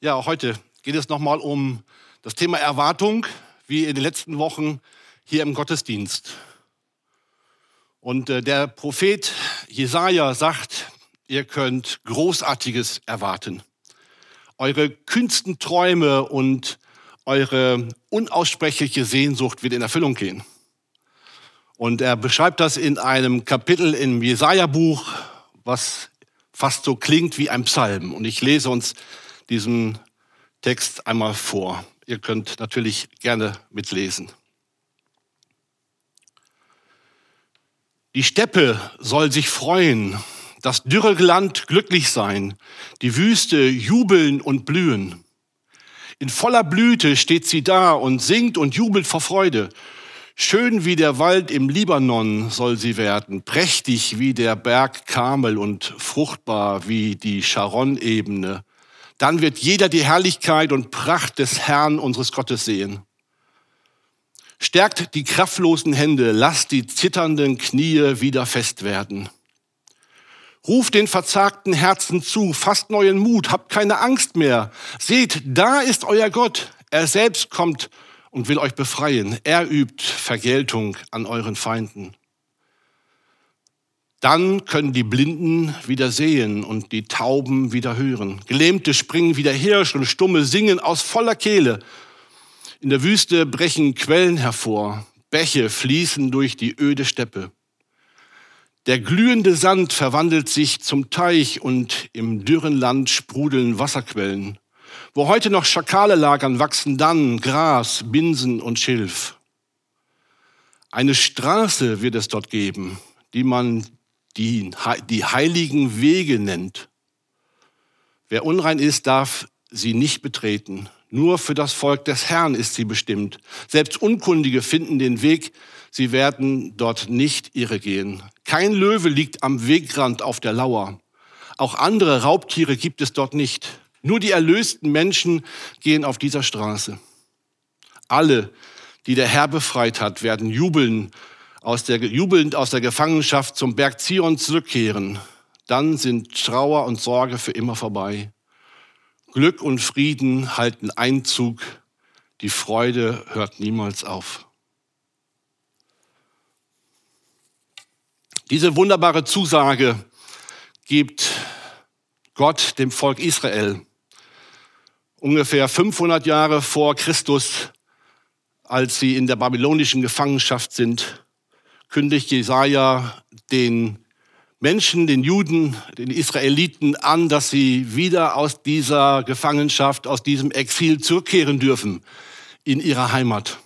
Ja, heute geht es nochmal um das Thema Erwartung, wie in den letzten Wochen hier im Gottesdienst. Und äh, der Prophet Jesaja sagt, ihr könnt Großartiges erwarten. Eure kühnsten Träume und eure unaussprechliche Sehnsucht wird in Erfüllung gehen. Und er beschreibt das in einem Kapitel im Jesaja-Buch, was fast so klingt wie ein Psalm. Und ich lese uns diesen Text einmal vor. Ihr könnt natürlich gerne mitlesen. Die Steppe soll sich freuen, das dürre Land glücklich sein, die Wüste jubeln und blühen. In voller Blüte steht sie da und singt und jubelt vor Freude. Schön wie der Wald im Libanon soll sie werden, prächtig wie der Berg Karmel und fruchtbar wie die Sharon-Ebene. Dann wird jeder die Herrlichkeit und Pracht des Herrn unseres Gottes sehen. Stärkt die kraftlosen Hände, lasst die zitternden Knie wieder fest werden. Ruft den verzagten Herzen zu, fasst neuen Mut, habt keine Angst mehr. Seht, da ist euer Gott. Er selbst kommt und will euch befreien. Er übt Vergeltung an euren Feinden. Dann können die Blinden wieder sehen und die Tauben wieder hören. Gelähmte springen wieder Hirsch und Stumme singen aus voller Kehle. In der Wüste brechen Quellen hervor. Bäche fließen durch die öde Steppe. Der glühende Sand verwandelt sich zum Teich und im dürren Land sprudeln Wasserquellen. Wo heute noch Schakale lagern, wachsen dann Gras, Binsen und Schilf. Eine Straße wird es dort geben, die man die, die heiligen Wege nennt. Wer unrein ist, darf sie nicht betreten. Nur für das Volk des Herrn ist sie bestimmt. Selbst Unkundige finden den Weg, sie werden dort nicht irre gehen. Kein Löwe liegt am Wegrand auf der Lauer. Auch andere Raubtiere gibt es dort nicht. Nur die erlösten Menschen gehen auf dieser Straße. Alle, die der Herr befreit hat, werden jubeln, aus der, jubelnd aus der Gefangenschaft zum Berg Zion zurückkehren. Dann sind Trauer und Sorge für immer vorbei. Glück und Frieden halten Einzug. Die Freude hört niemals auf. Diese wunderbare Zusage gibt Gott dem Volk Israel ungefähr 500 Jahre vor Christus, als sie in der babylonischen Gefangenschaft sind, kündigt Jesaja den Menschen, den Juden, den Israeliten an, dass sie wieder aus dieser Gefangenschaft, aus diesem Exil zurückkehren dürfen in ihre Heimat.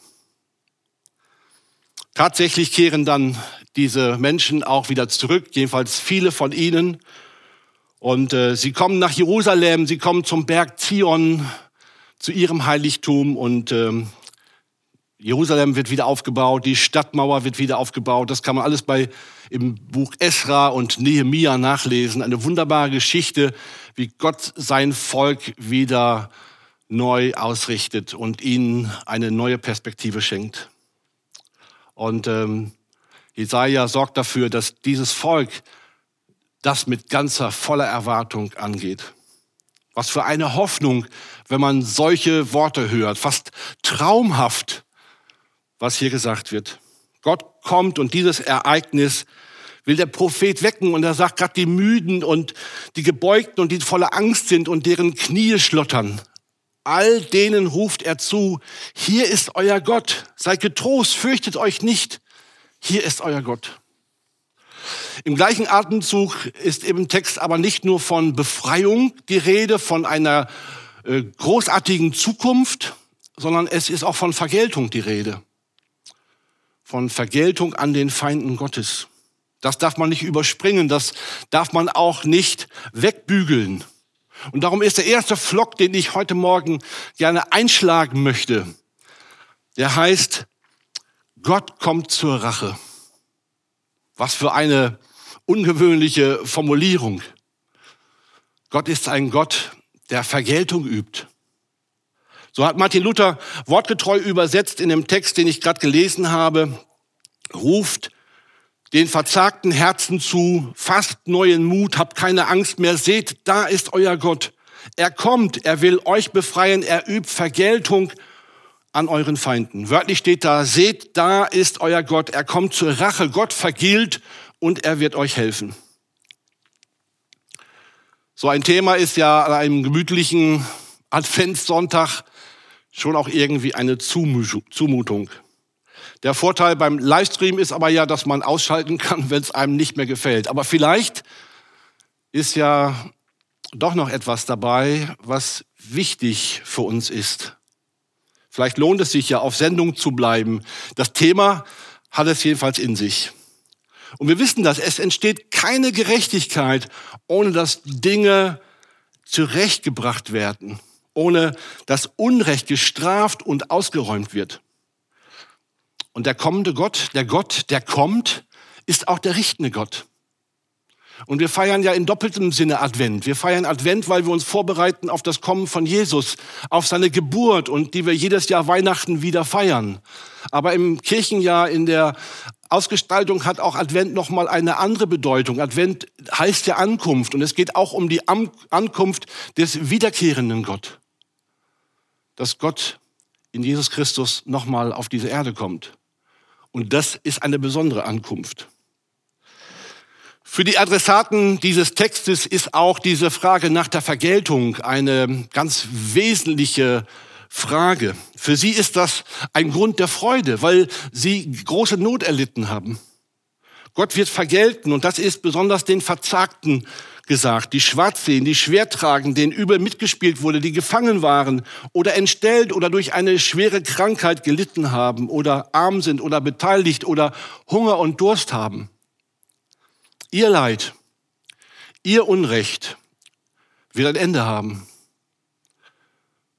Tatsächlich kehren dann diese Menschen auch wieder zurück, jedenfalls viele von ihnen. Und äh, sie kommen nach Jerusalem, sie kommen zum Berg Zion, zu ihrem Heiligtum und ähm, Jerusalem wird wieder aufgebaut, die Stadtmauer wird wieder aufgebaut. Das kann man alles bei im Buch Esra und Nehemia nachlesen. Eine wunderbare Geschichte, wie Gott sein Volk wieder neu ausrichtet und ihnen eine neue Perspektive schenkt. Und ähm, Jesaja sorgt dafür, dass dieses Volk das mit ganzer, voller Erwartung angeht. Was für eine Hoffnung, wenn man solche Worte hört. Fast traumhaft, was hier gesagt wird. Gott kommt und dieses Ereignis will der Prophet wecken und er sagt gerade die Müden und die Gebeugten und die voller Angst sind und deren Knie schlottern. All denen ruft er zu, hier ist euer Gott, seid getrost, fürchtet euch nicht, hier ist euer Gott. Im gleichen Atemzug ist im Text aber nicht nur von Befreiung die Rede, von einer äh, großartigen Zukunft, sondern es ist auch von Vergeltung die Rede. Von Vergeltung an den Feinden Gottes. Das darf man nicht überspringen, das darf man auch nicht wegbügeln. Und darum ist der erste Flock, den ich heute Morgen gerne einschlagen möchte, der heißt, Gott kommt zur Rache. Was für eine ungewöhnliche Formulierung. Gott ist ein Gott, der Vergeltung übt. So hat Martin Luther wortgetreu übersetzt in dem Text, den ich gerade gelesen habe, ruft den verzagten Herzen zu, fasst neuen Mut, habt keine Angst mehr, seht, da ist euer Gott. Er kommt, er will euch befreien, er übt Vergeltung an euren Feinden. Wörtlich steht da, seht, da ist euer Gott. Er kommt zur Rache. Gott vergilt und er wird euch helfen. So ein Thema ist ja an einem gemütlichen Adventssonntag schon auch irgendwie eine Zumutung. Der Vorteil beim Livestream ist aber ja, dass man ausschalten kann, wenn es einem nicht mehr gefällt. Aber vielleicht ist ja doch noch etwas dabei, was wichtig für uns ist. Vielleicht lohnt es sich ja, auf Sendung zu bleiben. Das Thema hat es jedenfalls in sich. Und wir wissen das, es entsteht keine Gerechtigkeit, ohne dass Dinge zurechtgebracht werden, ohne dass Unrecht gestraft und ausgeräumt wird. Und der kommende Gott, der Gott, der kommt, ist auch der richtende Gott. Und wir feiern ja in doppeltem Sinne Advent. Wir feiern Advent, weil wir uns vorbereiten auf das Kommen von Jesus, auf seine Geburt und die wir jedes Jahr Weihnachten wieder feiern. Aber im Kirchenjahr in der Ausgestaltung hat auch Advent noch mal eine andere Bedeutung. Advent heißt ja Ankunft und es geht auch um die Ankunft des wiederkehrenden Gott. Dass Gott in Jesus Christus noch mal auf diese Erde kommt. Und das ist eine besondere Ankunft. Für die Adressaten dieses Textes ist auch diese Frage nach der Vergeltung eine ganz wesentliche Frage. Für sie ist das ein Grund der Freude, weil sie große Not erlitten haben. Gott wird vergelten und das ist besonders den Verzagten gesagt, die schwarz sehen, die schwer tragen, denen übel mitgespielt wurde, die gefangen waren oder entstellt oder durch eine schwere Krankheit gelitten haben oder arm sind oder beteiligt oder Hunger und Durst haben. Ihr Leid, ihr Unrecht wird ein Ende haben.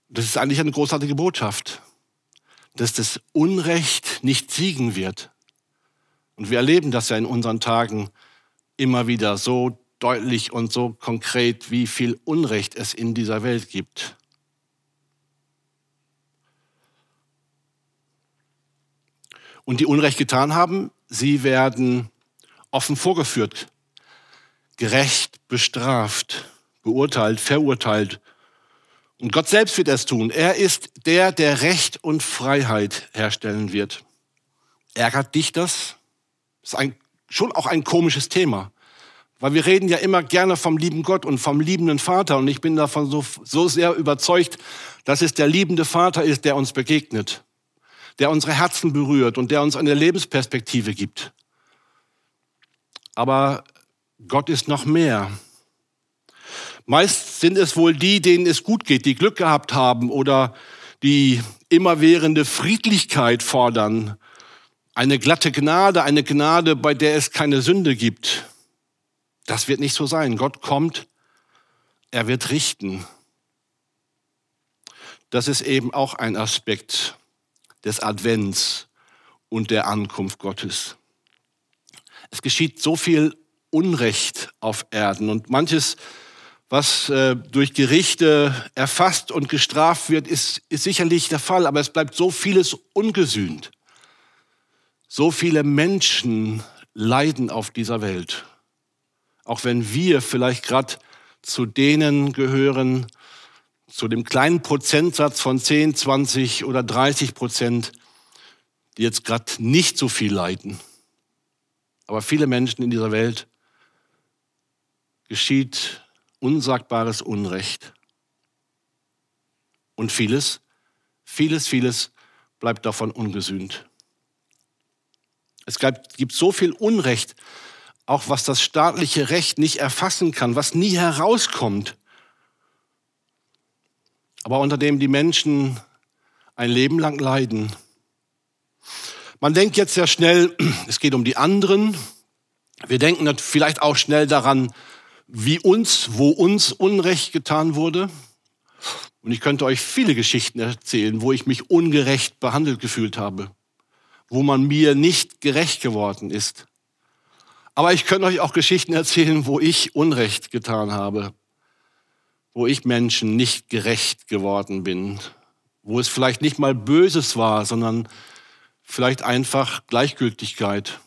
Das ist eigentlich eine großartige Botschaft, dass das Unrecht nicht siegen wird. Und wir erleben das ja in unseren Tagen immer wieder so deutlich und so konkret, wie viel Unrecht es in dieser Welt gibt. Und die Unrecht getan haben, sie werden offen vorgeführt, gerecht bestraft, beurteilt, verurteilt und Gott selbst wird es tun. Er ist der, der Recht und Freiheit herstellen wird. Ärgert dich das? Das ist ein, schon auch ein komisches Thema. Weil wir reden ja immer gerne vom lieben Gott und vom liebenden Vater. Und ich bin davon so, so sehr überzeugt, dass es der liebende Vater ist, der uns begegnet, der unsere Herzen berührt und der uns eine Lebensperspektive gibt. Aber Gott ist noch mehr. Meist sind es wohl die, denen es gut geht, die Glück gehabt haben oder die immerwährende Friedlichkeit fordern. Eine glatte Gnade, eine Gnade, bei der es keine Sünde gibt. Das wird nicht so sein. Gott kommt, er wird richten. Das ist eben auch ein Aspekt des Advents und der Ankunft Gottes. Es geschieht so viel Unrecht auf Erden und manches was äh, durch Gerichte erfasst und gestraft wird, ist, ist sicherlich der Fall, aber es bleibt so vieles ungesühnt. So viele Menschen leiden auf dieser Welt. Auch wenn wir vielleicht gerade zu denen gehören, zu dem kleinen Prozentsatz von 10, 20 oder 30 Prozent, die jetzt gerade nicht so viel leiden. Aber viele Menschen in dieser Welt geschieht unsagbares Unrecht. Und vieles, vieles, vieles bleibt davon ungesühnt. Es gibt so viel Unrecht, auch was das staatliche Recht nicht erfassen kann, was nie herauskommt, aber unter dem die Menschen ein Leben lang leiden. Man denkt jetzt sehr schnell, es geht um die anderen. Wir denken vielleicht auch schnell daran, wie uns, wo uns Unrecht getan wurde. Und ich könnte euch viele Geschichten erzählen, wo ich mich ungerecht behandelt gefühlt habe, wo man mir nicht gerecht geworden ist. Aber ich könnte euch auch Geschichten erzählen, wo ich Unrecht getan habe, wo ich Menschen nicht gerecht geworden bin, wo es vielleicht nicht mal Böses war, sondern vielleicht einfach Gleichgültigkeit.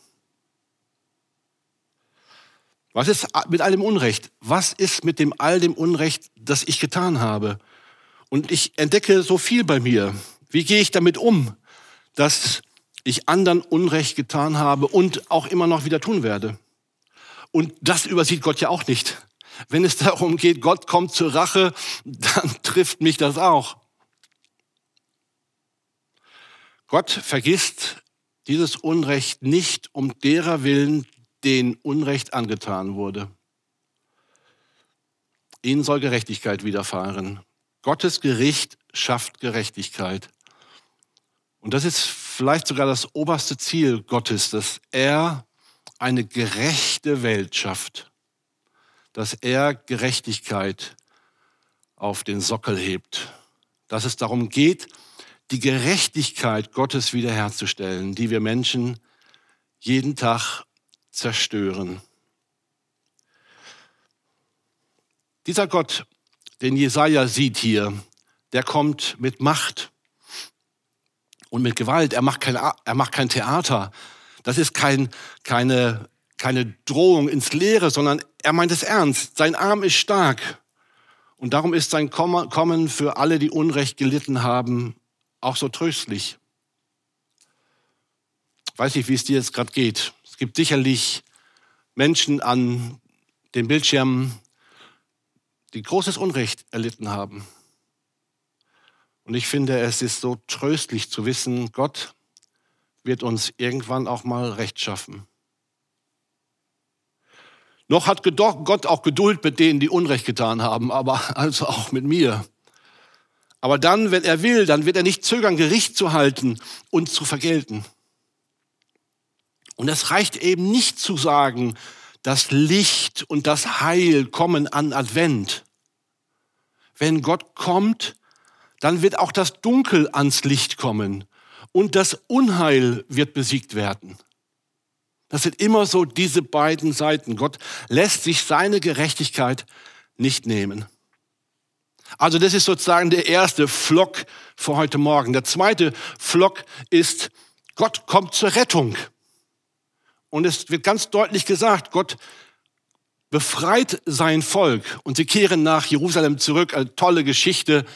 Was ist mit all dem Unrecht? Was ist mit dem all dem Unrecht, das ich getan habe? Und ich entdecke so viel bei mir. Wie gehe ich damit um, dass ich anderen Unrecht getan habe und auch immer noch wieder tun werde? Und das übersieht Gott ja auch nicht. Wenn es darum geht, Gott kommt zur Rache, dann trifft mich das auch. Gott vergisst dieses Unrecht nicht um derer willen, denen Unrecht angetan wurde. Ihnen soll Gerechtigkeit widerfahren. Gottes Gericht schafft Gerechtigkeit. Und das ist vielleicht sogar das oberste Ziel Gottes, dass er eine gerechte Welt schafft, dass er Gerechtigkeit auf den Sockel hebt, dass es darum geht, die Gerechtigkeit Gottes wiederherzustellen, die wir Menschen jeden Tag zerstören. Dieser Gott, den Jesaja sieht hier, der kommt mit Macht und mit Gewalt. Er macht kein, er macht kein Theater. Das ist kein, keine, keine Drohung ins Leere, sondern er meint es ernst. Sein Arm ist stark. Und darum ist sein Kommen für alle, die Unrecht gelitten haben, auch so tröstlich. weiß nicht, wie es dir jetzt gerade geht. Es gibt sicherlich Menschen an den Bildschirmen, die großes Unrecht erlitten haben. Und ich finde, es ist so tröstlich zu wissen, Gott wird uns irgendwann auch mal Recht schaffen. Noch hat Gott auch Geduld mit denen, die Unrecht getan haben, aber also auch mit mir. Aber dann, wenn er will, dann wird er nicht zögern, Gericht zu halten und zu vergelten. Und es reicht eben nicht zu sagen, das Licht und das Heil kommen an Advent. Wenn Gott kommt, dann wird auch das Dunkel ans Licht kommen und das Unheil wird besiegt werden. Das sind immer so diese beiden Seiten. Gott lässt sich seine Gerechtigkeit nicht nehmen. Also das ist sozusagen der erste Flock für heute Morgen. Der zweite Flock ist, Gott kommt zur Rettung. Und es wird ganz deutlich gesagt, Gott befreit sein Volk und sie kehren nach Jerusalem zurück. Eine tolle Geschichte.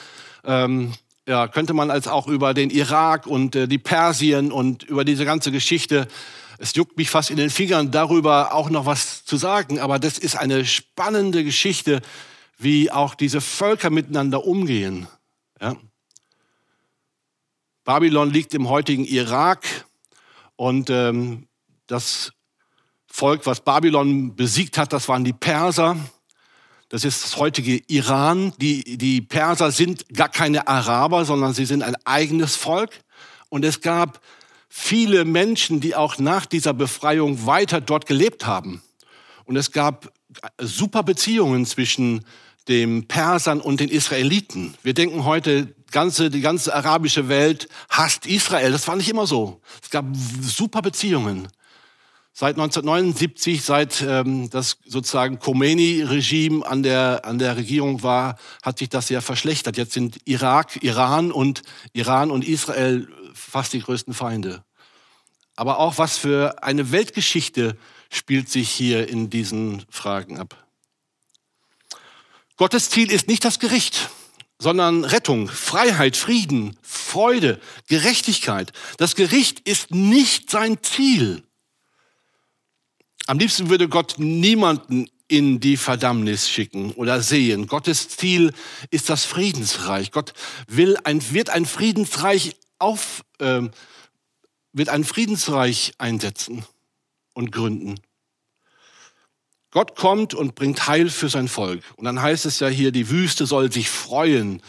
Ähm, ja, könnte man als auch über den Irak und äh, die Persien und über diese ganze Geschichte. Es juckt mich fast in den Fingern, darüber auch noch was zu sagen. Aber das ist eine spannende Geschichte, wie auch diese Völker miteinander umgehen. Ja. Babylon liegt im heutigen Irak und ähm, das Volk, was Babylon besiegt hat, das waren die Perser. Das ist das heutige Iran. Die, die Perser sind gar keine Araber, sondern sie sind ein eigenes Volk. Und es gab viele Menschen, die auch nach dieser Befreiung weiter dort gelebt haben. Und es gab super Beziehungen zwischen den Persern und den Israeliten. Wir denken heute, ganze, die ganze arabische Welt hasst Israel. Das war nicht immer so. Es gab super Beziehungen. Seit 1979, seit ähm, das sozusagen Khomeini-Regime an der, an der Regierung war, hat sich das sehr verschlechtert. Jetzt sind Irak, Iran und Iran und Israel fast die größten Feinde. Aber auch was für eine Weltgeschichte spielt sich hier in diesen Fragen ab. Gottes Ziel ist nicht das Gericht, sondern Rettung, Freiheit, Frieden, Freude, Gerechtigkeit. Das Gericht ist nicht sein Ziel. Am liebsten würde Gott niemanden in die Verdammnis schicken oder sehen. Gottes Ziel ist das Friedensreich. Gott will ein, wird ein Friedensreich auf, äh, wird ein Friedensreich einsetzen und gründen. Gott kommt und bringt Heil für sein Volk. Und dann heißt es ja hier, die Wüste soll sich freuen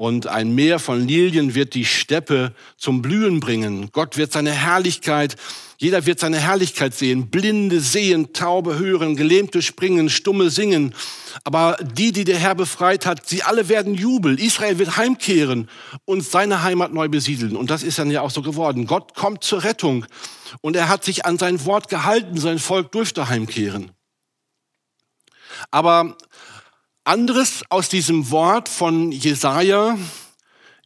und ein Meer von Lilien wird die Steppe zum Blühen bringen. Gott wird seine Herrlichkeit, jeder wird seine Herrlichkeit sehen. Blinde sehen, Taube hören, Gelähmte springen, Stumme singen. Aber die, die der Herr befreit hat, sie alle werden jubeln. Israel wird heimkehren und seine Heimat neu besiedeln. Und das ist dann ja auch so geworden. Gott kommt zur Rettung und er hat sich an sein Wort gehalten. Sein Volk durfte heimkehren. Aber anderes aus diesem Wort von Jesaja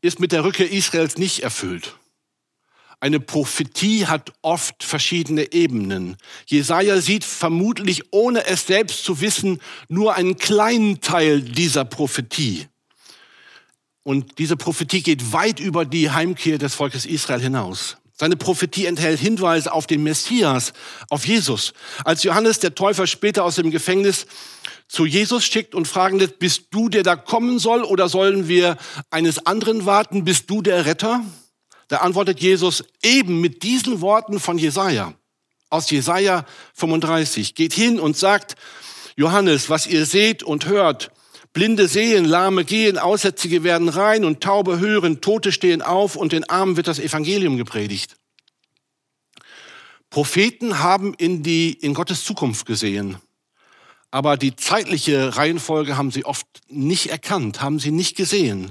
ist mit der Rückkehr Israels nicht erfüllt. Eine Prophetie hat oft verschiedene Ebenen. Jesaja sieht vermutlich, ohne es selbst zu wissen, nur einen kleinen Teil dieser Prophetie. Und diese Prophetie geht weit über die Heimkehr des Volkes Israel hinaus. Seine Prophetie enthält Hinweise auf den Messias, auf Jesus. Als Johannes der Täufer später aus dem Gefängnis zu Jesus schickt und fragen lässt, bist du der da kommen soll oder sollen wir eines anderen warten, bist du der Retter? Da antwortet Jesus eben mit diesen Worten von Jesaja, aus Jesaja 35. Geht hin und sagt, Johannes, was ihr seht und hört, Blinde sehen, Lahme gehen, Aussätzige werden rein und Taube hören, Tote stehen auf und den Armen wird das Evangelium gepredigt. Propheten haben in die, in Gottes Zukunft gesehen. Aber die zeitliche Reihenfolge haben sie oft nicht erkannt, haben sie nicht gesehen.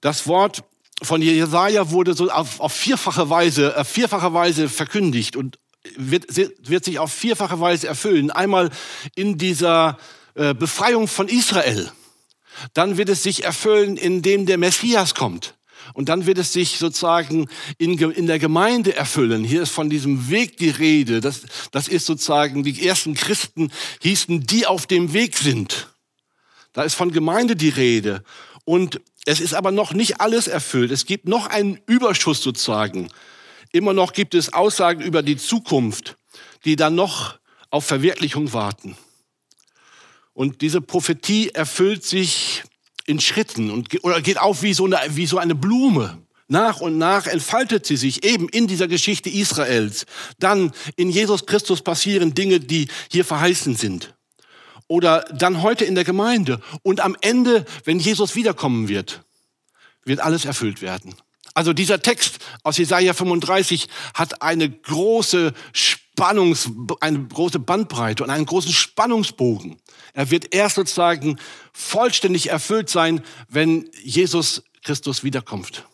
Das Wort von Jesaja wurde so auf, auf vierfache Weise, auf vierfache Weise verkündigt und wird, wird sich auf vierfache Weise erfüllen. Einmal in dieser äh, Befreiung von Israel. Dann wird es sich erfüllen, indem der Messias kommt. Und dann wird es sich sozusagen in, in der Gemeinde erfüllen. Hier ist von diesem Weg die Rede. Das, das ist sozusagen, die ersten Christen hießen, die auf dem Weg sind. Da ist von Gemeinde die Rede. Und es ist aber noch nicht alles erfüllt. Es gibt noch einen Überschuss sozusagen. Immer noch gibt es Aussagen über die Zukunft, die dann noch auf Verwirklichung warten. Und diese Prophetie erfüllt sich in Schritten und oder geht auf wie so eine, wie so eine Blume. Nach und nach entfaltet sie sich eben in dieser Geschichte Israels. Dann in Jesus Christus passieren Dinge, die hier verheißen sind. Oder dann heute in der Gemeinde. Und am Ende, wenn Jesus wiederkommen wird, wird alles erfüllt werden. Also dieser Text aus Jesaja 35 hat eine große Spannungs, eine große Bandbreite und einen großen Spannungsbogen. Er wird erst sozusagen vollständig erfüllt sein, wenn Jesus Christus wiederkommt.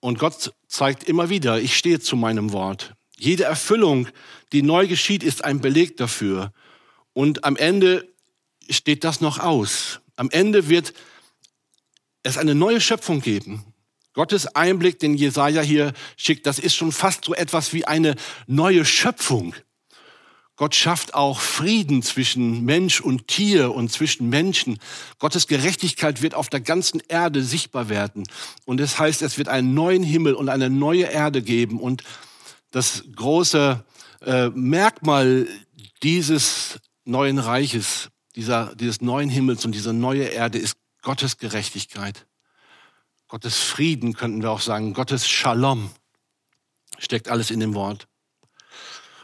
Und Gott zeigt immer wieder, ich stehe zu meinem Wort. Jede Erfüllung, die neu geschieht, ist ein Beleg dafür. Und am Ende steht das noch aus. Am Ende wird es eine neue Schöpfung geben. Gottes Einblick, den Jesaja hier schickt, das ist schon fast so etwas wie eine neue Schöpfung. Gott schafft auch Frieden zwischen Mensch und Tier und zwischen Menschen. Gottes Gerechtigkeit wird auf der ganzen Erde sichtbar werden. Und das heißt, es wird einen neuen Himmel und eine neue Erde geben. Und das große äh, Merkmal dieses neuen Reiches, dieser, dieses neuen Himmels und dieser neue Erde ist Gottes Gerechtigkeit. Gottes Frieden könnten wir auch sagen. Gottes Shalom steckt alles in dem Wort.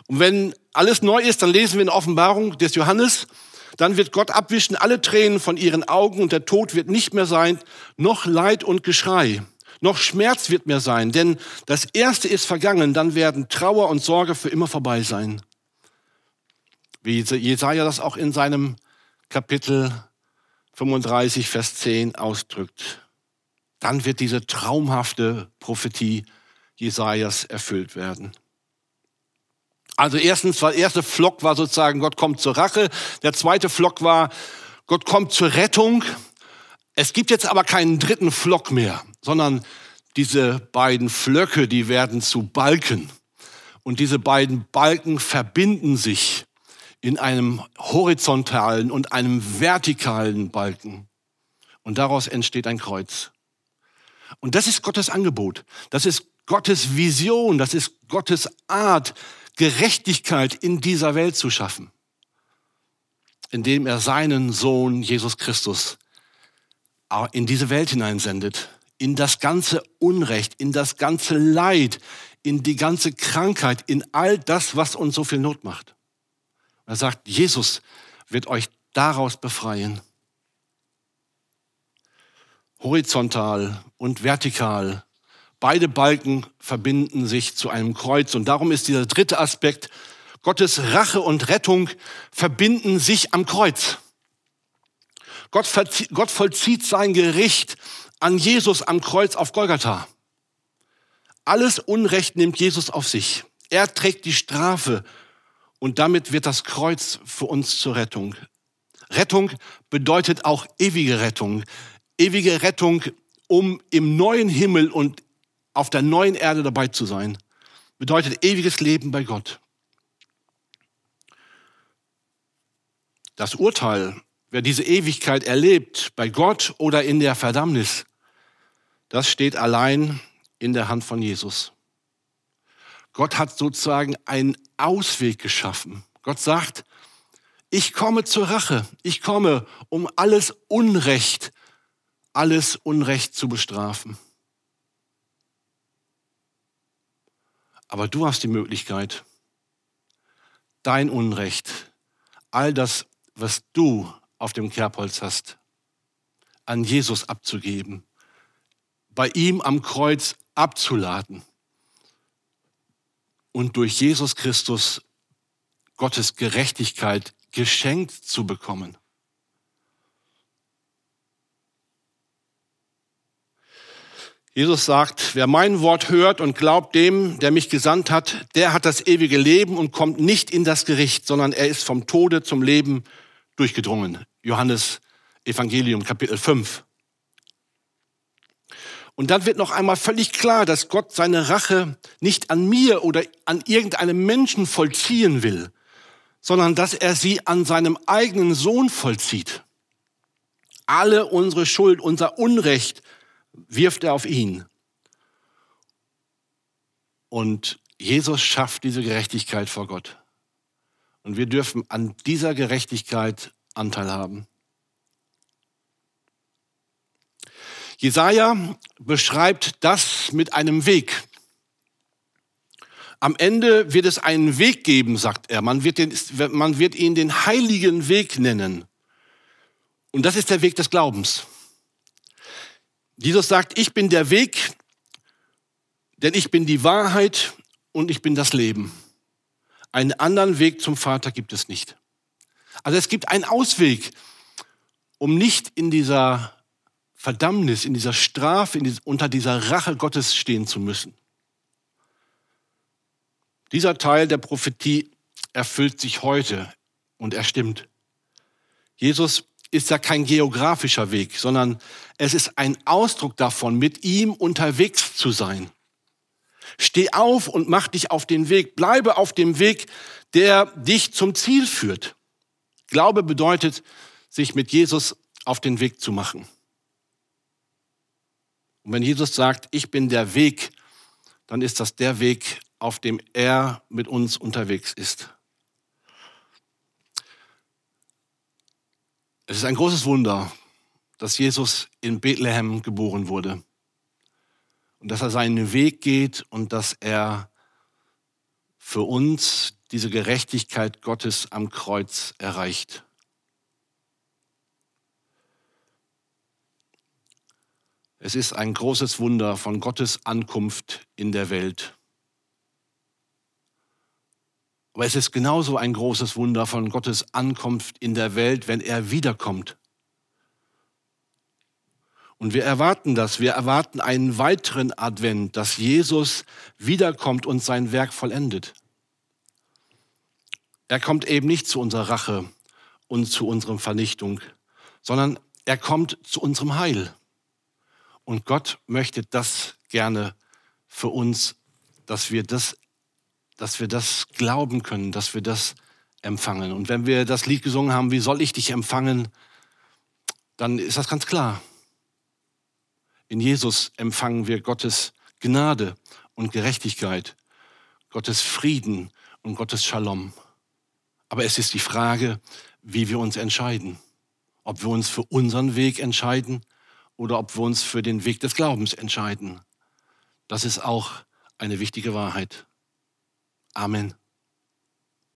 Und wenn alles neu ist, dann lesen wir in Offenbarung des Johannes, dann wird Gott abwischen alle Tränen von ihren Augen und der Tod wird nicht mehr sein, noch Leid und Geschrei, noch Schmerz wird mehr sein, denn das Erste ist vergangen, dann werden Trauer und Sorge für immer vorbei sein. Wie Jesaja das auch in seinem Kapitel 35, Vers 10 ausdrückt. Dann wird diese traumhafte Prophetie Jesajas erfüllt werden. Also erstens, der erste Flock war sozusagen, Gott kommt zur Rache. Der zweite Flock war, Gott kommt zur Rettung. Es gibt jetzt aber keinen dritten Flock mehr, sondern diese beiden Flöcke, die werden zu Balken. Und diese beiden Balken verbinden sich in einem horizontalen und einem vertikalen Balken. Und daraus entsteht ein Kreuz. Und das ist Gottes Angebot. Das ist Gottes Vision. Das ist Gottes Art, Gerechtigkeit in dieser Welt zu schaffen, indem er seinen Sohn Jesus Christus in diese Welt hineinsendet, in das ganze Unrecht, in das ganze Leid, in die ganze Krankheit, in all das, was uns so viel Not macht. Er sagt, Jesus wird euch daraus befreien. Horizontal und vertikal Beide Balken verbinden sich zu einem Kreuz. Und darum ist dieser dritte Aspekt, Gottes Rache und Rettung verbinden sich am Kreuz. Gott, Gott vollzieht sein Gericht an Jesus am Kreuz auf Golgatha. Alles Unrecht nimmt Jesus auf sich. Er trägt die Strafe und damit wird das Kreuz für uns zur Rettung. Rettung bedeutet auch ewige Rettung. Ewige Rettung, um im neuen Himmel und auf der neuen Erde dabei zu sein, bedeutet ewiges Leben bei Gott. Das Urteil, wer diese Ewigkeit erlebt, bei Gott oder in der Verdammnis, das steht allein in der Hand von Jesus. Gott hat sozusagen einen Ausweg geschaffen. Gott sagt, ich komme zur Rache. Ich komme, um alles Unrecht, alles Unrecht zu bestrafen. Aber du hast die Möglichkeit, dein Unrecht, all das, was du auf dem Kerbholz hast, an Jesus abzugeben, bei ihm am Kreuz abzuladen und durch Jesus Christus Gottes Gerechtigkeit geschenkt zu bekommen. Jesus sagt, wer mein Wort hört und glaubt dem, der mich gesandt hat, der hat das ewige Leben und kommt nicht in das Gericht, sondern er ist vom Tode zum Leben durchgedrungen. Johannes Evangelium Kapitel 5. Und dann wird noch einmal völlig klar, dass Gott seine Rache nicht an mir oder an irgendeinem Menschen vollziehen will, sondern dass er sie an seinem eigenen Sohn vollzieht. Alle unsere Schuld, unser Unrecht wirft er auf ihn. Und Jesus schafft diese Gerechtigkeit vor Gott. Und wir dürfen an dieser Gerechtigkeit Anteil haben. Jesaja beschreibt das mit einem Weg. Am Ende wird es einen Weg geben, sagt er. Man wird, den, man wird ihn den heiligen Weg nennen. Und das ist der Weg des Glaubens. Jesus sagt, ich bin der Weg, denn ich bin die Wahrheit und ich bin das Leben. Einen anderen Weg zum Vater gibt es nicht. Also es gibt einen Ausweg, um nicht in dieser Verdammnis, in dieser Strafe, in dieser, unter dieser Rache Gottes stehen zu müssen. Dieser Teil der Prophetie erfüllt sich heute und er stimmt. Jesus ist ja kein geografischer Weg, sondern es ist ein Ausdruck davon, mit ihm unterwegs zu sein. Steh auf und mach dich auf den Weg. Bleibe auf dem Weg, der dich zum Ziel führt. Glaube bedeutet, sich mit Jesus auf den Weg zu machen. Und wenn Jesus sagt, ich bin der Weg, dann ist das der Weg, auf dem er mit uns unterwegs ist. Es ist ein großes Wunder, dass Jesus in Bethlehem geboren wurde und dass er seinen Weg geht und dass er für uns diese Gerechtigkeit Gottes am Kreuz erreicht. Es ist ein großes Wunder von Gottes Ankunft in der Welt. Aber es ist genauso ein großes Wunder von Gottes Ankunft in der Welt, wenn er wiederkommt. Und wir erwarten das. Wir erwarten einen weiteren Advent, dass Jesus wiederkommt und sein Werk vollendet. Er kommt eben nicht zu unserer Rache und zu unserer Vernichtung, sondern er kommt zu unserem Heil. Und Gott möchte das gerne für uns, dass wir das dass wir das glauben können, dass wir das empfangen. Und wenn wir das Lied gesungen haben, wie soll ich dich empfangen, dann ist das ganz klar. In Jesus empfangen wir Gottes Gnade und Gerechtigkeit, Gottes Frieden und Gottes Shalom. Aber es ist die Frage, wie wir uns entscheiden. Ob wir uns für unseren Weg entscheiden oder ob wir uns für den Weg des Glaubens entscheiden. Das ist auch eine wichtige Wahrheit. Amen.